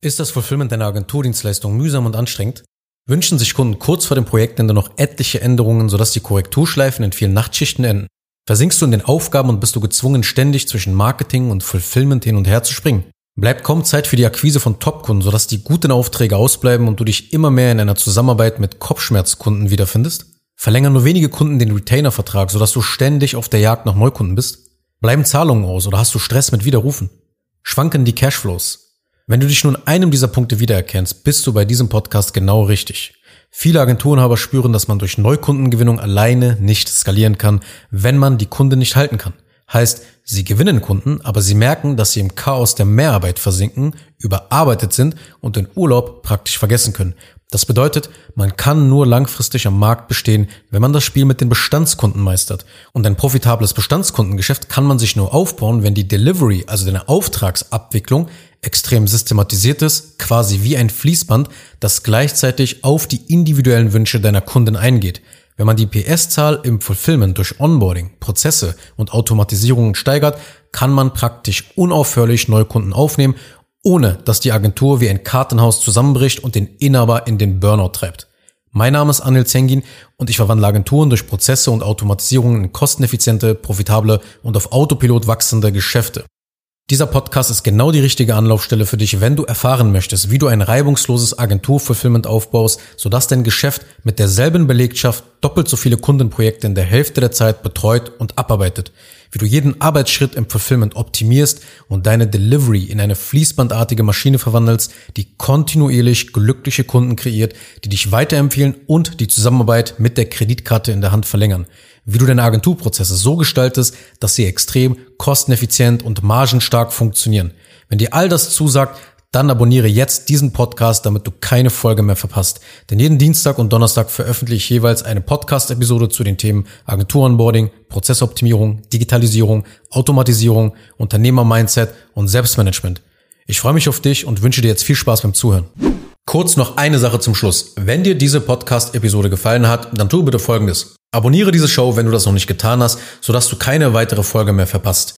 Ist das Fulfillment deiner Agenturdienstleistung mühsam und anstrengend? Wünschen sich Kunden kurz vor dem Projektende noch etliche Änderungen, sodass die Korrekturschleifen in vielen Nachtschichten enden? Versinkst du in den Aufgaben und bist du gezwungen, ständig zwischen Marketing und Fulfillment hin und her zu springen? Bleibt kaum Zeit für die Akquise von Topkunden, sodass die guten Aufträge ausbleiben und du dich immer mehr in einer Zusammenarbeit mit Kopfschmerzkunden wiederfindest? Verlängern nur wenige Kunden den Retainer-Vertrag, sodass du ständig auf der Jagd nach Neukunden bist? Bleiben Zahlungen aus oder hast du Stress mit Widerrufen? Schwanken die Cashflows? Wenn du dich nun einem dieser Punkte wiedererkennst, bist du bei diesem Podcast genau richtig. Viele Agenturenhaber spüren, dass man durch Neukundengewinnung alleine nicht skalieren kann, wenn man die Kunden nicht halten kann. Heißt, sie gewinnen Kunden, aber sie merken, dass sie im Chaos der Mehrarbeit versinken, überarbeitet sind und den Urlaub praktisch vergessen können. Das bedeutet, man kann nur langfristig am Markt bestehen, wenn man das Spiel mit den Bestandskunden meistert. Und ein profitables Bestandskundengeschäft kann man sich nur aufbauen, wenn die Delivery, also deine Auftragsabwicklung, extrem systematisiert ist, quasi wie ein Fließband, das gleichzeitig auf die individuellen Wünsche deiner Kunden eingeht. Wenn man die PS-Zahl im Fulfillment durch Onboarding, Prozesse und Automatisierungen steigert, kann man praktisch unaufhörlich Neukunden aufnehmen ohne dass die Agentur wie ein Kartenhaus zusammenbricht und den Inhaber in den Burnout treibt. Mein Name ist Anil Zengin und ich verwandle Agenturen durch Prozesse und Automatisierungen in kosteneffiziente, profitable und auf Autopilot wachsende Geschäfte. Dieser Podcast ist genau die richtige Anlaufstelle für dich, wenn du erfahren möchtest, wie du ein reibungsloses Agenturfulfillment aufbaust, sodass dein Geschäft mit derselben Belegschaft doppelt so viele Kundenprojekte in der Hälfte der Zeit betreut und abarbeitet, wie du jeden Arbeitsschritt im Fulfillment optimierst und deine Delivery in eine fließbandartige Maschine verwandelst, die kontinuierlich glückliche Kunden kreiert, die dich weiterempfehlen und die Zusammenarbeit mit der Kreditkarte in der Hand verlängern wie du deine Agenturprozesse so gestaltest, dass sie extrem kosteneffizient und margenstark funktionieren. Wenn dir all das zusagt, dann abonniere jetzt diesen Podcast, damit du keine Folge mehr verpasst. Denn jeden Dienstag und Donnerstag veröffentliche ich jeweils eine Podcast-Episode zu den Themen Agentur-Onboarding, Prozessoptimierung, Digitalisierung, Automatisierung, Unternehmer-Mindset und Selbstmanagement. Ich freue mich auf dich und wünsche dir jetzt viel Spaß beim Zuhören. Kurz noch eine Sache zum Schluss. Wenn dir diese Podcast-Episode gefallen hat, dann tu bitte Folgendes. Abonniere diese Show, wenn du das noch nicht getan hast, sodass du keine weitere Folge mehr verpasst.